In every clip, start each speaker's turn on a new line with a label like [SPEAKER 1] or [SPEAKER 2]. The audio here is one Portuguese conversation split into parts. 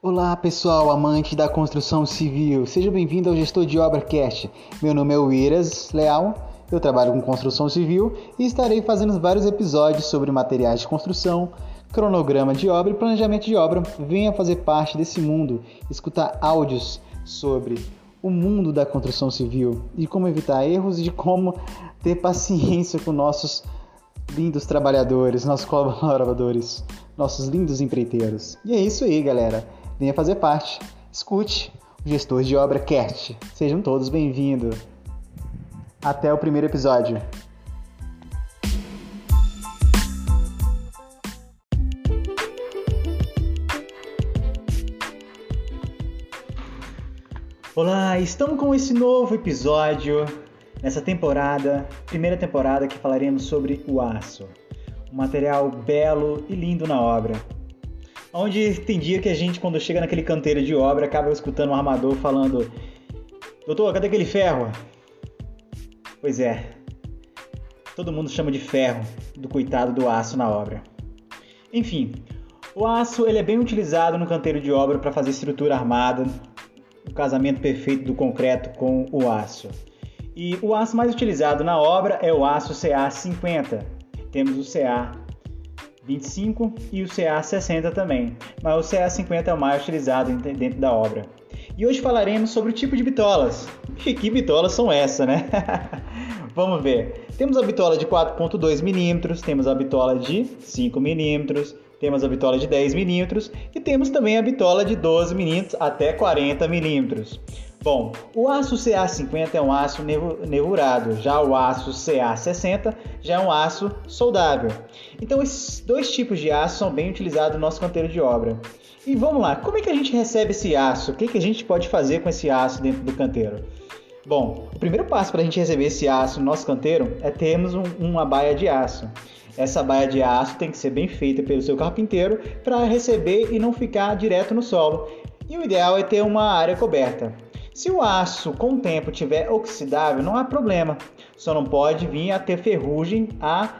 [SPEAKER 1] Olá pessoal, amante da construção civil, seja bem-vindo ao Gestor de Obra Cast. Meu nome é Wiras Leal, eu trabalho com construção civil e estarei fazendo vários episódios sobre materiais de construção, cronograma de obra e planejamento de obra. Venha fazer parte desse mundo, escutar áudios sobre o mundo da construção civil, de como evitar erros e de como ter paciência com nossos lindos trabalhadores, nossos colaboradores, nossos lindos empreiteiros. E é isso aí, galera venha fazer parte. Escute o Gestor de Obra Cast. Sejam todos bem-vindos. Até o primeiro episódio. Olá, estamos com esse novo episódio nessa temporada, primeira temporada que falaremos sobre o aço, um material belo e lindo na obra Onde tem dia que a gente, quando chega naquele canteiro de obra, acaba escutando um armador falando: Doutor, cadê aquele ferro? Pois é, todo mundo chama de ferro do coitado do aço na obra. Enfim, o aço ele é bem utilizado no canteiro de obra para fazer estrutura armada, o casamento perfeito do concreto com o aço. E o aço mais utilizado na obra é o aço CA50. Temos o CA 25 e o CA60 também, mas o CA50 é o mais utilizado dentro da obra. E hoje falaremos sobre o tipo de bitolas. E que bitolas são essas, né? Vamos ver. Temos a bitola de 4.2 mm, temos a bitola de 5 mm, temos a bitola de 10 mm e temos também a bitola de 12 mm até 40 mm. Bom, o aço CA50 é um aço nervurado, já o aço CA60 já é um aço soldável. Então esses dois tipos de aço são bem utilizados no nosso canteiro de obra. E vamos lá, como é que a gente recebe esse aço? O que, que a gente pode fazer com esse aço dentro do canteiro? Bom, o primeiro passo para a gente receber esse aço no nosso canteiro é termos um, uma baia de aço. Essa baia de aço tem que ser bem feita pelo seu carpinteiro para receber e não ficar direto no solo. E o ideal é ter uma área coberta. Se o aço com o tempo tiver oxidável, não há problema. Só não pode vir a ter ferrugem a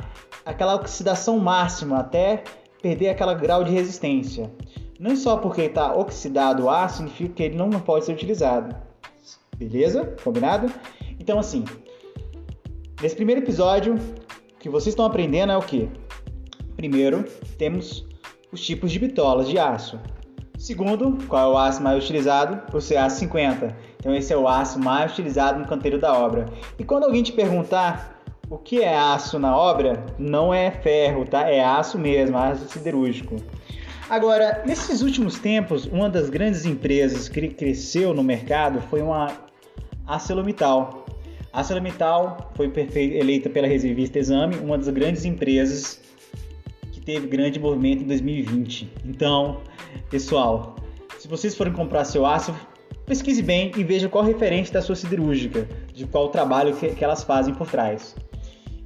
[SPEAKER 1] aquela oxidação máxima até perder aquele grau de resistência. Não só porque está oxidado o aço significa que ele não pode ser utilizado. Beleza? Combinado? Então assim, nesse primeiro episódio, o que vocês estão aprendendo é o que? Primeiro, temos os tipos de bitolas de aço. Segundo, qual é o aço mais utilizado? O CA50. Então esse é o aço mais utilizado no canteiro da obra. E quando alguém te perguntar o que é aço na obra, não é ferro, tá? É aço mesmo, aço siderúrgico. Agora, nesses últimos tempos, uma das grandes empresas que cresceu no mercado foi uma ArcelorMittal. A ArcelorMittal foi eleita pela revista Exame uma das grandes empresas teve grande movimento em 2020. Então, Pessoal, se vocês forem comprar seu aço, pesquise bem e veja qual referente da sua siderúrgica, de qual trabalho que, que elas fazem por trás.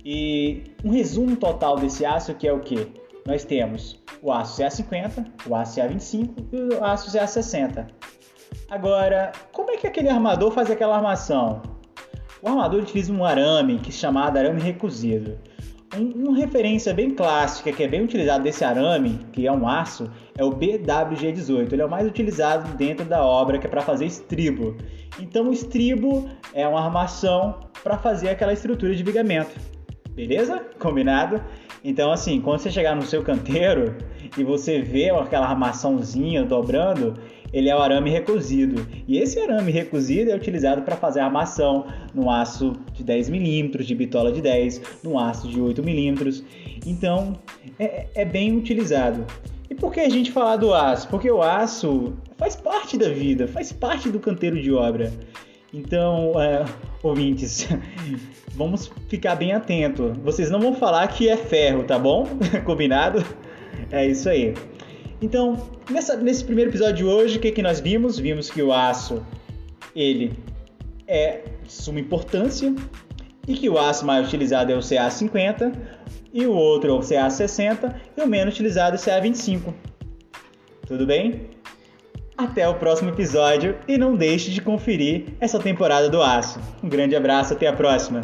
[SPEAKER 1] E um resumo total desse aço que é o que? Nós temos o aço CA50, o aço CA25 e o aço CA60. Agora, como é que aquele armador faz aquela armação? O armador utiliza um arame que é chamado arame recuzido. Um, uma referência bem clássica que é bem utilizado desse arame, que é um aço, é o BWG18. Ele é o mais utilizado dentro da obra, que é para fazer estribo. Então, o estribo é uma armação para fazer aquela estrutura de vigamento. Beleza? Combinado? Então, assim, quando você chegar no seu canteiro e você vê aquela armaçãozinha dobrando, ele é o arame recozido. E esse arame recozido é utilizado para fazer armação no aço de 10 milímetros, de bitola de 10, no aço de 8 milímetros. Então, é, é bem utilizado. E por que a gente falar do aço? Porque o aço faz parte da vida, faz parte do canteiro de obra. Então, é, ouvintes, vamos ficar bem atento. Vocês não vão falar que é ferro, tá bom? Combinado? É isso aí. Então, nessa, nesse primeiro episódio de hoje, o que, que nós vimos? Vimos que o aço, ele é de suma importância e que o aço mais utilizado é o CA50 e o outro é o CA60 e o menos utilizado é o CA25. Tudo bem? Até o próximo episódio e não deixe de conferir essa temporada do Aço. Um grande abraço, até a próxima!